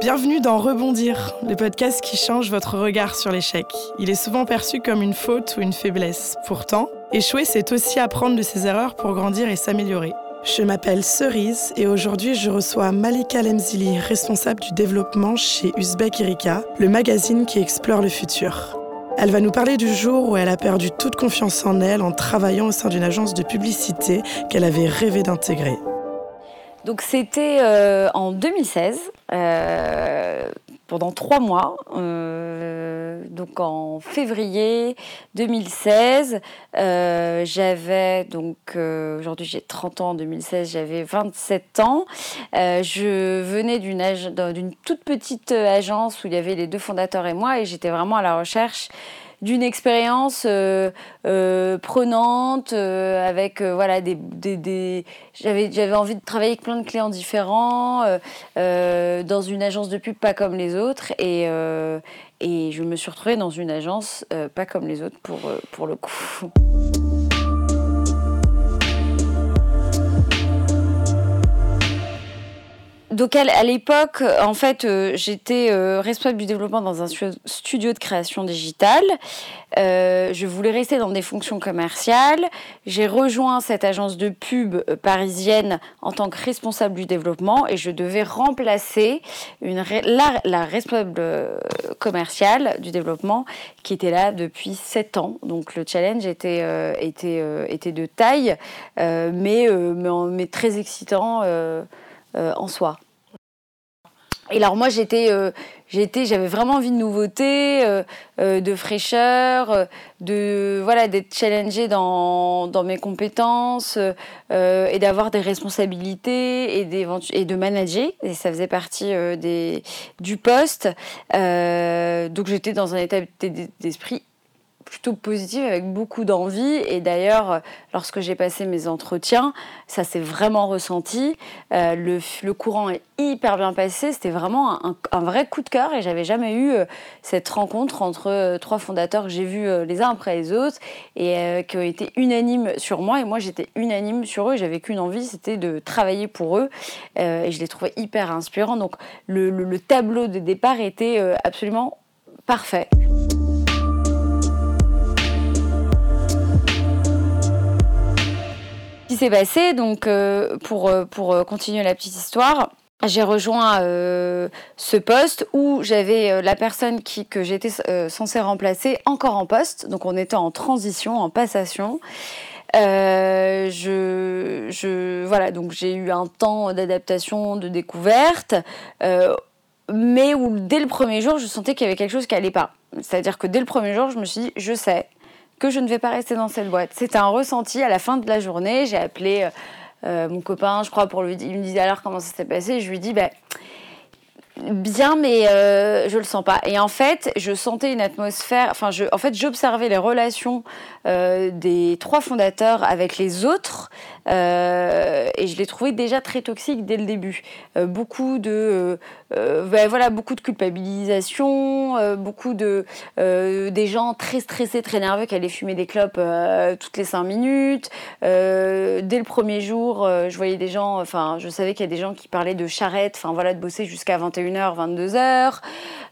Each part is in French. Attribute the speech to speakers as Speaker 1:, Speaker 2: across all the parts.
Speaker 1: Bienvenue dans Rebondir, le podcast qui change votre regard sur l'échec. Il est souvent perçu comme une faute ou une faiblesse. Pourtant, échouer, c'est aussi apprendre de ses erreurs pour grandir et s'améliorer. Je m'appelle Cerise et aujourd'hui je reçois Malika Lemzili, responsable du développement chez Uzbek Erika, le magazine qui explore le futur. Elle va nous parler du jour où elle a perdu toute confiance en elle en travaillant au sein d'une agence de publicité qu'elle avait rêvé d'intégrer.
Speaker 2: Donc c'était euh, en 2016, euh, pendant trois mois. Euh, donc en février 2016, j'avais donc aujourd'hui j'ai 30 ans. En 2016, j'avais 27 ans. je venais d'une d'une toute petite agence où il y avait les deux fondateurs et moi, et j'étais vraiment à la recherche d'une expérience euh, euh, prenante euh, avec voilà des, j'avais j'avais envie de travailler avec plein de clients différents dans une agence de pub pas comme les autres et et je me suis retrouvée dans une agence pas comme les autres pour pour le coup. Donc à l'époque, en fait, euh, j'étais euh, responsable du développement dans un studio de création digitale. Euh, je voulais rester dans des fonctions commerciales. J'ai rejoint cette agence de pub parisienne en tant que responsable du développement et je devais remplacer la, responsable commerciale du développement qui était là depuis sept ans. Donc le challenge était, de taille, mais, très excitant. Euh, en soi. Et alors moi euh, j'étais, j'avais vraiment envie de nouveauté, euh, de fraîcheur, de voilà d'être challengée dans, dans mes compétences et d'avoir des responsabilités et, et de manager. Et ça faisait partie des, du poste. donc j'étais dans un état d'esprit plutôt positive avec beaucoup d'envie. Et d'ailleurs, lorsque j'ai passé mes entretiens, ça s'est vraiment ressenti. Euh, le, le, courant est hyper bien passé. C'était vraiment un, vrai coup de cœur et j'avais jamais eu euh, cette rencontre entre euh, trois fondateurs que j'ai vus les uns après les autres et qui ont été unanimes sur moi. Et moi, j'étais unanime sur eux. J'avais qu'une envie, c'était de travailler pour eux. et je les trouvais hyper inspirants. Donc, le tableau de départ était absolument parfait. Qui s'est passé, donc euh, pour, euh, pour euh, continuer la petite histoire, j'ai rejoint ce poste où j'avais la personne qui, que j'étais censée remplacer encore en poste, donc on était en transition, en passation. je, je, voilà, donc j'ai eu un temps d'adaptation, de découverte, mais où dès le premier jour, je sentais qu'il y avait quelque chose qui allait pas. C'est-à-dire que dès le premier jour, je me suis dit, je sais, que je ne vais pas rester dans cette boîte. C'était un ressenti à la fin de la journée. J'ai appelé euh, euh, mon copain, je crois, pour lui. Il me disait alors comment ça s'est passé? Je lui dis, bah, bien, mais euh, je le sens pas. Et en fait, je sentais une atmosphère. Enfin, je, en fait, j'observais les relations euh, des trois fondateurs avec les autres, euh, et je les trouvais déjà très toxiques dès le début. Euh, beaucoup de, ben voilà, beaucoup de culpabilisation, beaucoup de des gens très stressés, très nerveux qui allaient fumer des clopes toutes les cinq minutes. dès le premier jour, je voyais des gens. Enfin, je savais qu'il y a des gens qui parlaient de charrette. Enfin, voilà, de bosser jusqu'à 21h,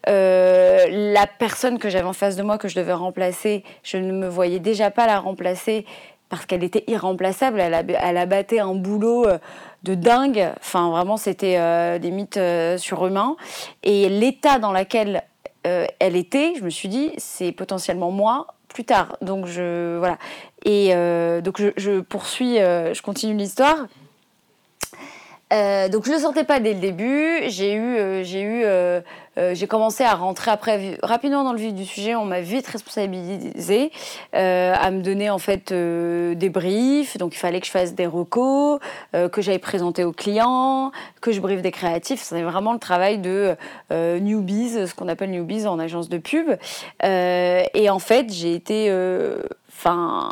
Speaker 2: 22h. la personne que j'avais en face de moi que je devais remplacer, je ne me voyais déjà pas la remplacer parce qu'elle était irremplaçable. Elle, abattait un boulot euh, de dingue. Enfin, vraiment, c'était euh, des mythes euh, surhumains. Et l'état dans lequel elle était, je me suis dit, c'est potentiellement moi plus tard. Donc, je. Voilà. Et donc, je poursuis, je continue l'histoire. Euh, donc je le sentais pas dès le début. J'ai eu, euh, j'ai eu, euh, j'ai commencé à rentrer après rapidement dans le vif du sujet. On m'a vite responsabilisé à me donner en fait des briefs. Donc il fallait que je fasse des recos, que j'aille présenter aux clients, que je briefe des créatifs. C'est vraiment le travail de newbies, ce qu'on appelle newbies en agence de pub. et en fait j'ai été, enfin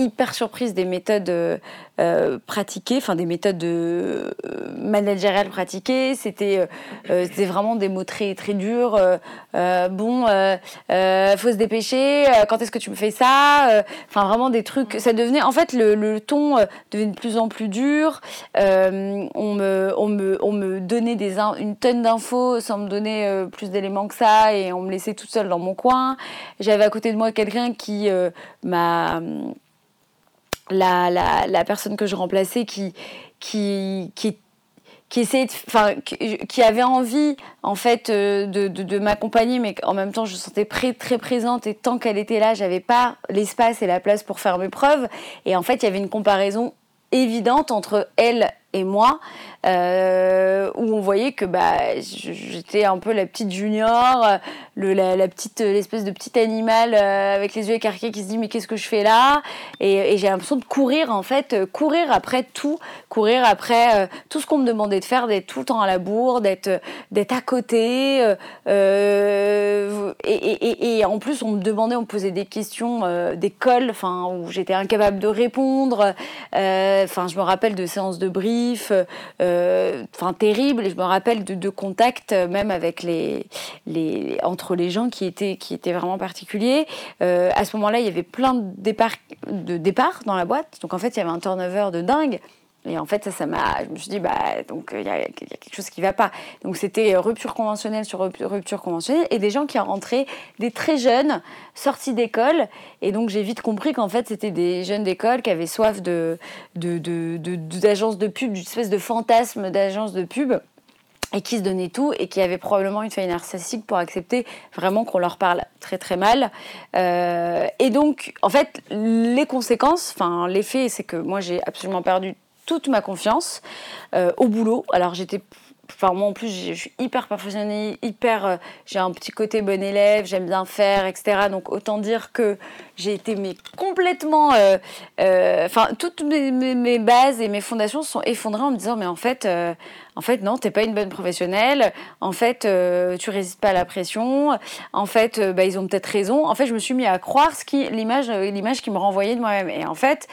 Speaker 2: hyper surprise des méthodes euh, pratiquées, enfin des méthodes euh, managériales pratiquées. C'était vraiment des mots très très durs. bon, faut se dépêcher. Quand est-ce que tu me fais ça? Enfin vraiment des trucs. Ça devenait en fait le, le ton devenait de plus en plus dur. on me on me on me donnait des une tonne d'infos sans me donner plus d'éléments que ça et on me laissait toute seule dans mon coin. J'avais à côté de moi quelqu'un qui m'a la, la, la, personne que je remplaçais qui, qui, qui, enfin, qui, avait envie en fait euh, de, de, de m'accompagner, mais en même temps je me sentais très, très présente et tant qu'elle était là, j'avais pas l'espace et la place pour faire mes preuves. Et en fait, il y avait une comparaison évidente entre elle et moi, euh, où on voyait que bah, j'étais un peu la petite junior, la, petite, l'espèce de petit animal euh, avec les yeux écarqués qui se dit mais qu'est-ce que je fais là? Et, j'ai l'impression de courir en fait, euh, courir après tout, courir après tout ce qu'on me demandait de faire, d'être tout le temps à la bourre, d'être, d'être à côté. Et, et, en plus on me demandait, on me posait des questions d'école, enfin où j'étais incapable de répondre. Enfin je me rappelle de séances de bris euh, enfin terrible. Je me rappelle de, contacts euh, même avec les, les, entre les gens qui étaient, qui étaient vraiment particuliers. Euh, à ce moment-là, il y avait plein de départs, de départs dans la boîte. Donc en fait, il y avait un turnover de dingue. Et en fait, ça, ça m'a. Je me suis dit, bah, donc il y, a quelque chose qui ne va pas. Donc c'était rupture conventionnelle sur rupture conventionnelle et des gens qui rentré, des très jeunes, sortis d'école. Et donc j'ai vite compris qu'en fait, c'était des jeunes d'école qui avaient soif de, d'agences de, de, de, pub, d'une espèce de fantasme d'agence de pub et qui se donnaient tout et qui avaient probablement une faille narcissique pour accepter vraiment qu'on leur parle très très mal. Euh, et donc, en fait, les conséquences, enfin, l'effet, c'est que moi j'ai absolument perdu toute ma confiance euh, au boulot. Alors j'étais Enfin, moi en plus, je suis hyper perfectionniste, hyper. Euh, j'ai un petit côté bon élève, j'aime bien faire, etc. Donc autant dire que j'ai été mais complètement. Euh, enfin, toutes mes, bases et mes fondations sont effondrées en me disant mais en fait, en fait non, t'es pas une bonne professionnelle. En fait, tu résistes pas à la pression. En fait, bah, ils ont peut-être raison. En fait, je me suis mis à croire ce qui l'image, l'image qui me renvoyait de moi-même. Et en fait,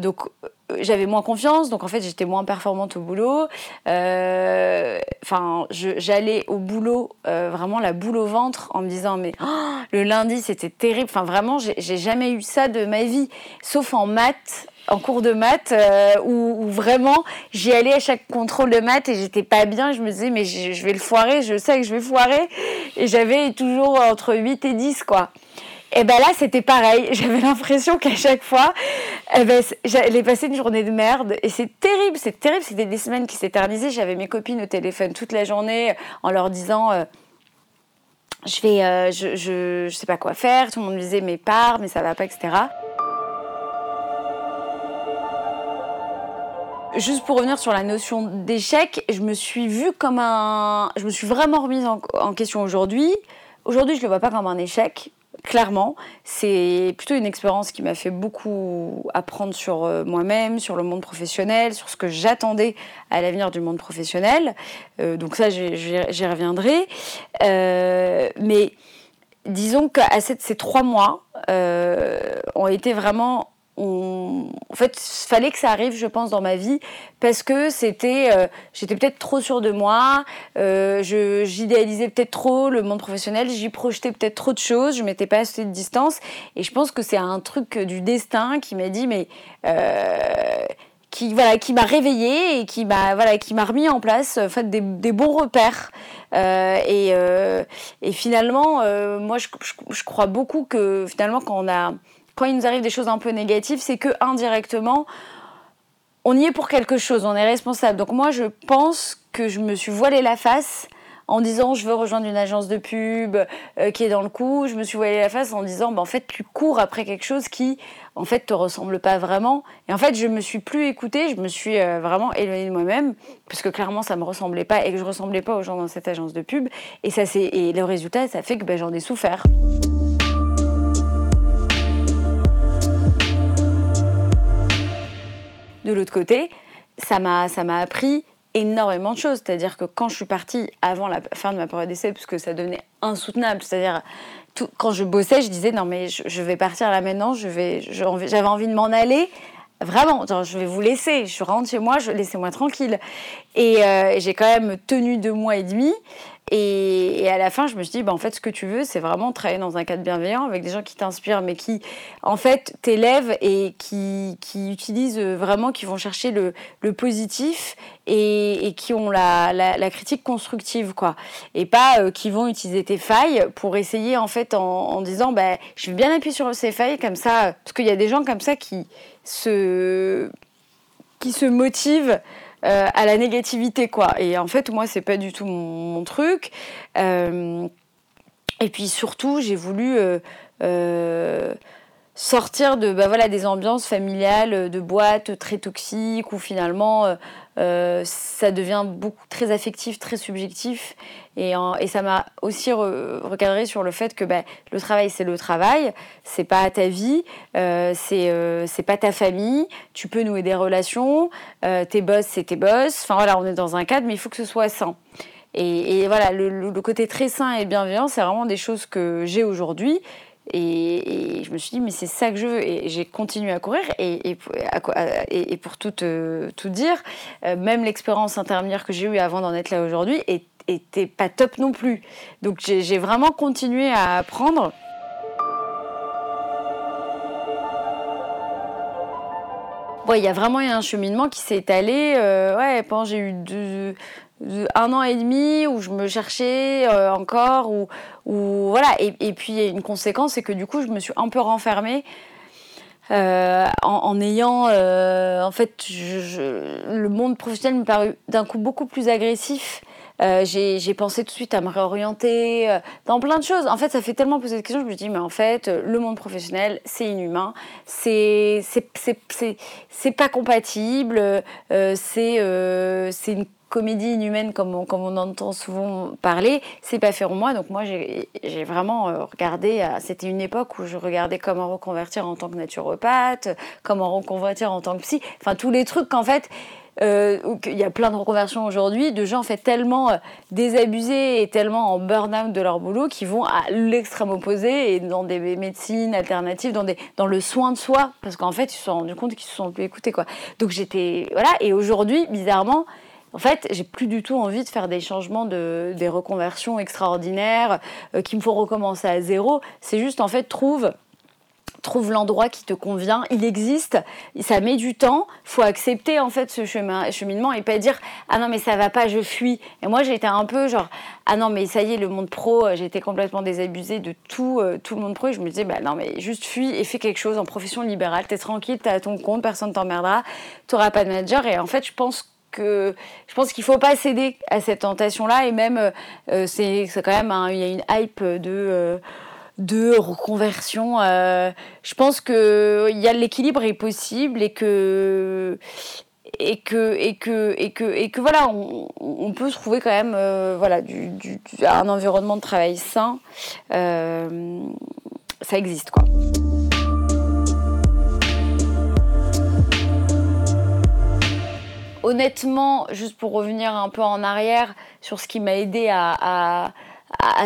Speaker 2: donc j'avais moins confiance, donc en fait j'étais moins performante au boulot. Euh, enfin, j'allais au boulot euh, vraiment la boule au ventre en me disant mais oh, le lundi c'était terrible. Enfin vraiment, j'ai jamais eu ça de ma vie, sauf en maths en cours de maths euh, où, vraiment j'y allais à chaque contrôle de maths et j'étais pas bien. Je me disais, mais je, vais le foirer, je sais que je vais foirer. Et j'avais toujours entre 8 et 10, quoi. Et ben là, c'était pareil. J'avais l'impression qu'à chaque fois, eh ben, j'allais passer une journée de merde. Et c'est terrible, c'est terrible. C'était des semaines qui s'éternisaient. J'avais mes copines au téléphone toute la journée en leur disant. Euh, je vais, euh, je, je, je, sais pas quoi faire. Tout le monde me disait, mais pars, mais ça va pas, etc. Juste pour revenir sur la notion d'échec, je me suis vue comme un. Je me suis vraiment remise en, question aujourd'hui. Aujourd'hui, je le vois pas comme un échec clairement. C'est plutôt une expérience qui m'a fait beaucoup apprendre sur euh, moi-même, sur le monde professionnel, sur ce que j'attendais à l'avenir du monde professionnel. Euh, donc ça, j'y reviendrai. Euh, mais disons qu'à ces trois mois ont été vraiment en fait, fallait que ça arrive, je pense, dans ma vie, parce que c'était, euh, j'étais peut-être trop sûre de moi, euh, j'idéalisais peut-être trop le monde professionnel, j'y projetais peut-être trop de choses, je mettais pas assez de distance, et je pense que c'est un truc du destin qui m'a dit, mais euh, qui voilà, qui m'a réveillée et qui m'a voilà, qui m'a remis en place, en fait, des, bons repères. et, et finalement, moi, je, je, crois beaucoup que finalement, quand on a quand il nous arrive des choses un peu négatives, c'est que indirectement, on y est pour quelque chose, on est responsable. Donc moi, je pense que je me suis voilé la face en disant je veux rejoindre une agence de pub euh, qui est dans le coup. Je me suis voilé la face en disant bah, en fait tu cours après quelque chose qui en fait te ressemble pas vraiment. Et en fait je me suis plus écoutée, je me suis euh, vraiment éloignée de moi-même parce que clairement ça me ressemblait pas et que je ressemblais pas aux gens dans cette agence de pub. Et ça c'est et le résultat ça fait que ben, j'en ai souffert. De l'autre côté, ça m'a, ça m'a appris énormément de choses. C'est-à-dire que quand je suis partie avant la fin de ma période d'essai, puisque ça devenait insoutenable, c'est-à-dire quand je bossais, je disais non mais je, vais partir là maintenant, je vais, j'avais envie de m'en aller. Vraiment, je vais vous laisser. Je rentre chez moi, je laissez-moi tranquille. Et, euh, j'ai quand même tenu deux mois et demi. Et, à la fin, je me suis dit, bah, en fait, ce que tu veux, c'est vraiment travailler dans un cadre bienveillant avec des gens qui t'inspirent, mais qui, en fait, t'élèvent et qui, qui, utilisent vraiment, qui vont chercher le, le positif et, et, qui ont la, la, critique constructive, quoi. Et pas euh, qui vont utiliser tes failles pour essayer, en fait, en, en disant, bah, je vais bien appuyer sur ces failles, comme ça, parce qu'il y a des gens comme ça qui se, qui se motivent euh, à la négativité, quoi. Et en fait, moi, c'est pas du tout mon, truc. Euh, et puis surtout, j'ai voulu euh, sortir de bah, voilà, des ambiances familiales, de boîtes très toxiques, où finalement euh, ça devient beaucoup très affectif, très subjectif. Et, et ça m'a aussi recadré sur le fait que bah, le travail, c'est le travail, c'est pas ta vie, euh, c'est euh, pas ta famille. Tu peux nouer des relations, euh, tes boss, c'est tes boss. Enfin voilà, on est dans un cadre, mais il faut que ce soit sain. Et, voilà, le, côté très sain et bienveillant, c'est vraiment des choses que j'ai aujourd'hui. Et, je me suis dit, mais c'est ça que je veux. Et j'ai continué à courir. Et, pour tout, tout dire, euh, même l'expérience intermédiaire que j'ai eue avant d'en être là aujourd'hui était pas top non plus. Donc j'ai vraiment continué à apprendre. Il y a vraiment eu un cheminement qui s'est étalé. Euh, ouais, j'ai eu deux, un an et demi où je me cherchais euh, encore ou, voilà et, et, puis une conséquence c'est que du coup je me suis un peu renfermée euh, en, ayant euh, en fait le monde professionnel me parut d'un coup beaucoup plus agressif j'ai pensé tout de suite à me réorienter dans plein de choses. En fait, ça fait tellement poser de questions, je me dis, mais en fait, le monde professionnel, c'est inhumain, c'est pas compatible, c'est une comédie inhumaine comme on, comme on entend souvent parler, c'est pas fait pour moi. Donc moi j'ai vraiment euh, regardé, euh, c'était une époque où je regardais comment reconvertir en tant que naturopathe, comment reconvertir en tant que psy, enfin tous les trucs qu'en fait euh, il y a plein de reconversions aujourd'hui de gens en fait tellement désabusés et tellement en burn-out de leur boulot qui vont à l'extrême opposé et dans des médecines alternatives, dans, des, dans le soin de soi, parce qu'en fait ils se sont rendus compte qu'ils se sont plus écoutés quoi. Donc j'étais voilà et aujourd'hui bizarrement en fait, j'ai plus du tout envie de faire des changements, de, des reconversions extraordinaires, euh, qu'il me faut recommencer à zéro. C'est juste, en fait, trouve trouve l'endroit qui te convient, il existe, ça met du temps, faut accepter en fait ce chemin, cheminement et pas dire ah non mais ça va pas, je fuis. Et moi j'étais un peu genre ah non mais ça y est le monde pro, euh, j'étais complètement désabusée de tout euh, tout le monde pro et je me disais bah non mais juste fuis et fais quelque chose en profession libérale, t'es tranquille, t'as ton compte, personne t'emmerdera, t'auras pas de manager et en fait je pense que je pense qu'il faut pas céder à cette tentation-là et même euh, euh, c'est quand même il y a une hype de euh, de reconversion. je pense que y a l'équilibre est possible et que et que et que et que et que voilà on, peut trouver quand même voilà du, un environnement de travail sain ça existe quoi. Honnêtement, juste pour revenir un peu en arrière sur ce qui m'a aidé à,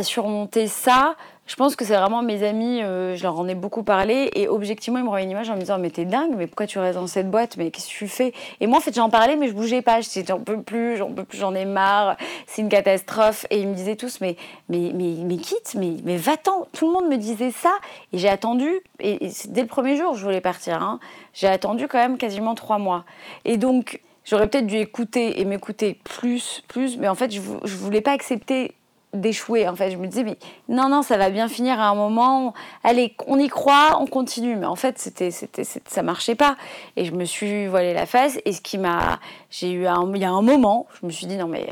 Speaker 2: surmonter ça, je pense que c'est vraiment mes amis, euh, je leur en ai beaucoup parlé et objectivement ils me renvoient une image en me disant mais t'es dingue, mais pourquoi tu restes dans cette boîte, mais qu'est-ce que tu fais? Et moi en fait j'en parlais mais je bougeais pas, j'en peux plus, j'en peux plus, j'en ai marre, c'est une catastrophe. Et ils me disaient tous mais mais mais, mais quitte, mais mais va-t'en, tout le monde me disait ça et j'ai attendu et, dès le premier jour je voulais partir, hein, j'ai attendu quand même quasiment trois mois. Et donc J'aurais peut-être dû écouter et m'écouter plus, plus, mais en fait, je, je voulais pas accepter d'échouer. En fait, je me disais, mais non, non, ça va bien finir à un moment. Allez, on y croit, on continue. Mais en fait, c'était, c'était, ça marchait pas. Et je me suis voilé la face. Et ce qui m'a, j'ai eu un, il y a un moment, je me suis dit, non, mais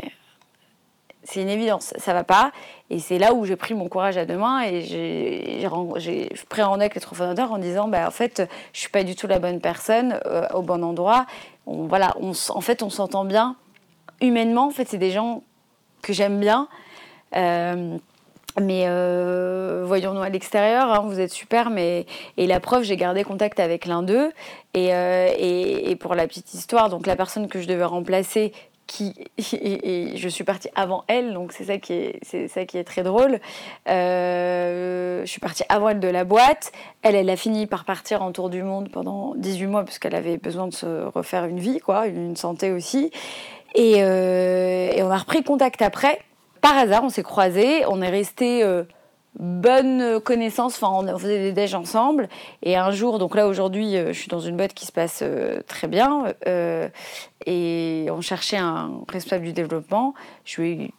Speaker 2: c'est une évidence, ça va pas. Et c'est là où j'ai pris mon courage à deux mains et j'ai, pris en avec les trois fondateurs en disant, bah, en fait, je suis pas du tout la bonne personne euh, au bon endroit voilà, en fait, on s'entend bien humainement. En fait, c'est des gens que j'aime bien. Euh, mais euh, voyons-nous à l'extérieur, hein, vous êtes super, mais et la preuve, j'ai gardé contact avec l'un d'eux. Euh, et, et, pour la petite histoire, donc la personne que je devais remplacer, et, je suis partie avant elle, donc c'est ça qui est très drôle. Euh, je suis partie avant elle de la boîte. Elle, elle a fini par partir en tour du monde pendant 18 mois parce qu'elle avait besoin de se refaire une vie, quoi, une santé aussi. Et, euh, et on a repris contact après. Par hasard, on s'est croisés, on est restés euh, bonne connaissance, enfin on faisait des déj ensemble et un jour, donc là aujourd'hui je suis dans une boîte qui se passe très bien et on cherchait un responsable du développement. Je lui,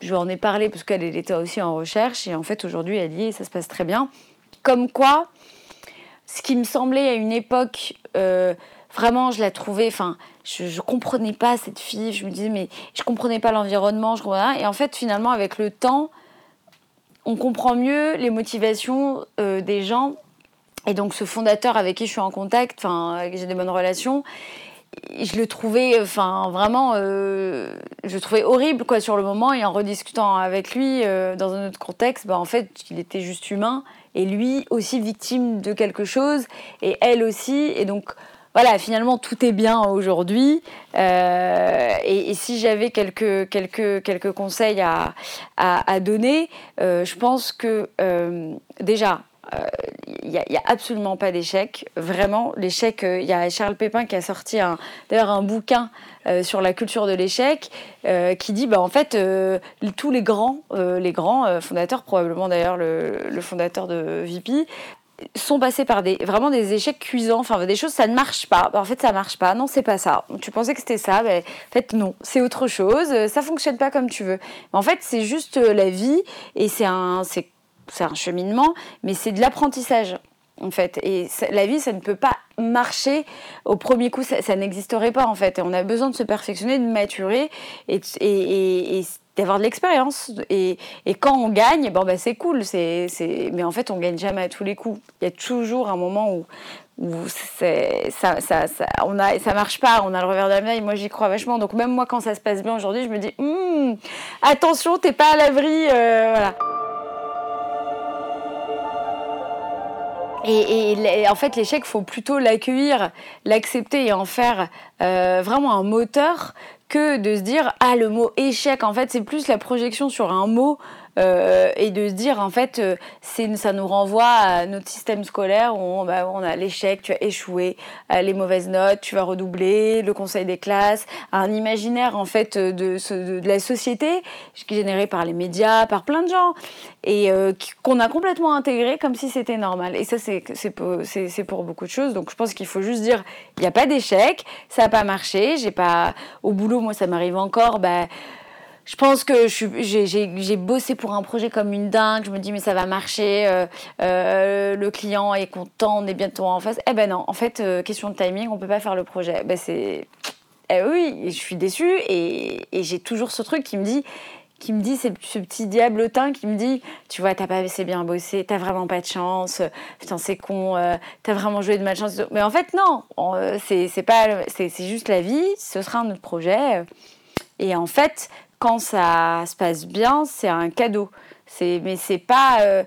Speaker 2: je en ai parlé parce qu'elle était aussi en recherche et en fait aujourd'hui elle y est, ça se passe très bien. Comme quoi, ce qui me semblait à une époque, euh, vraiment je la trouvais, enfin je, je comprenais pas cette fille, je me disais mais je comprenais pas l'environnement, je et en fait finalement avec le temps, on comprend mieux les motivations euh, des gens et donc ce fondateur avec qui je suis en contact, enfin j'ai des bonnes relations, je le trouvais, enfin vraiment, euh, je le trouvais horrible quoi sur le moment. Et en rediscutant avec lui euh, dans un autre contexte, bah, en fait, il était juste humain et lui aussi victime de quelque chose et elle aussi. Et donc voilà, finalement tout est bien aujourd'hui. Euh, et, si j'avais quelques quelques quelques conseils à à, donner, je pense que déjà il n'y a, absolument pas d'échec. Vraiment, l'échec, euh, il y a Charles Pépin qui a sorti d'ailleurs un bouquin euh, sur la culture de l'échec euh, qui dit bah, en fait, tous les grands, les grands fondateurs, probablement d'ailleurs le, fondateur de VP, sont passés par des vraiment des échecs cuisants, enfin des choses ça ne marche pas. En fait, ça marche pas. Non, c'est pas ça. Tu pensais que c'était ça, mais en fait non, c'est autre chose. Ça fonctionne pas comme tu veux. En fait, c'est juste la vie et c'est un c'est un cheminement, mais c'est de l'apprentissage en fait. Et la vie, ça ne peut pas marcher au premier coup, ça, n'existerait pas en fait. On a besoin de se perfectionner, de maturer et, d'avoir de l'expérience. Et, quand on gagne, bon, bah, c'est cool, mais en fait, on gagne jamais à tous les coups. Il y a toujours un moment où, ça, ça marche pas, on a le revers de la médaille. Moi, j'y crois vachement. Donc, même moi, quand ça se passe bien aujourd'hui, je me dis hum, attention, t'es pas à l'abri. Euh, voilà. Et, en fait, l'échec, faut plutôt l'accueillir, l'accepter et en faire euh, vraiment un moteur que de se dire ah le mot échec. En fait, c'est plus la projection sur un mot euh, et de se dire en fait euh, ça nous renvoie à notre système scolaire où on, bah, a l'échec, tu as échoué, euh, les mauvaises notes, tu vas redoubler, le conseil des classes, un imaginaire en fait de, de, de la société généré par les médias, par plein de gens et qu'on a complètement intégré comme si c'était normal. Et ça c'est pour beaucoup de choses. Donc je pense qu'il faut juste dire il n'y a pas d'échec, ça n'a pas marché, j'ai pas au boulot moi ça m'arrive encore bah je pense que j'ai bossé pour un projet comme une dingue. Je me dis, mais ça va marcher. Euh, euh, le client est content, on est bientôt en face. Eh ben non, en fait, euh, question de timing, on peut pas faire le projet. Ben c'est. Eh oui, je suis déçue et, j'ai toujours ce truc qui me dit qui me dit, c'est ce petit diablotin qui me dit, tu vois, t'as pas assez bien bossé, t'as vraiment pas de chance, putain c'est con, t'as vraiment joué de malchance. Mais en fait non, c'est juste la vie, ce sera un autre projet. Et en fait, quand ça se passe bien, c'est un cadeau. C'est, mais c'est pas. Euh,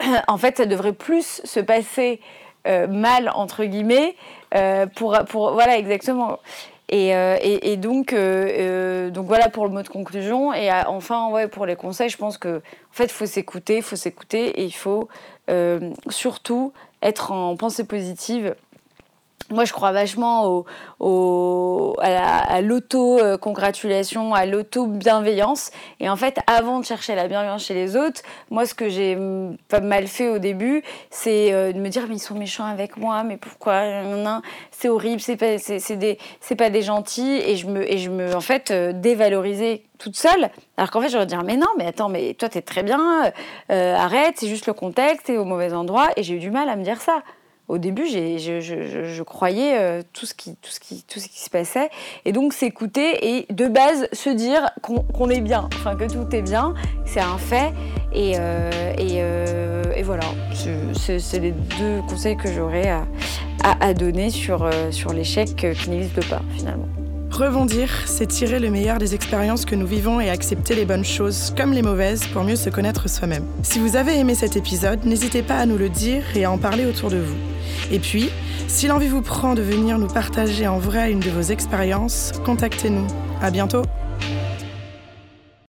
Speaker 2: en fait, ça devrait plus se passer euh, mal entre guillemets euh, pour, pour voilà exactement. Et, et, donc, donc voilà pour le mot de conclusion. Et enfin, ouais, pour les conseils, je pense que en fait, faut s'écouter, faut s'écouter et il faut surtout être en pensée positive moi, je crois vachement à l'auto-congratulation, à l'auto-bienveillance. Et en fait, avant de chercher la bienveillance chez les autres, moi, ce que j'ai pas mal fait au début, c'est euh, de me dire, mais ils sont méchants avec moi, mais pourquoi C'est horrible, c'est pas, des, gentils. Et je me, et je me en fait, euh, dévaloriser toute seule. Alors qu'en fait, j'aurais dire, mais non, mais attends, mais toi, t'es très bien, euh, arrête, c'est juste le contexte, t'es au mauvais endroit. Et j'ai eu du mal à me dire ça au début, je, croyais euh, tout, ce qui, tout, ce qui, tout ce qui se passait. Et donc, s'écouter et de base se dire qu'on est bien, enfin que tout est bien, c'est un fait. Et, euh, euh, voilà, c'est les deux conseils que j'aurais à, à, donner sur, sur l'échec qui n'existe pas finalement.
Speaker 1: Rebondir, c'est tirer le meilleur des expériences que nous vivons et accepter les bonnes choses comme les mauvaises pour mieux se connaître soi-même. Si vous avez aimé cet épisode, n'hésitez pas à nous le dire et à en parler autour de vous. Et puis, si l'envie vous prend de venir nous partager en vrai une de vos expériences, contactez-nous. À bientôt!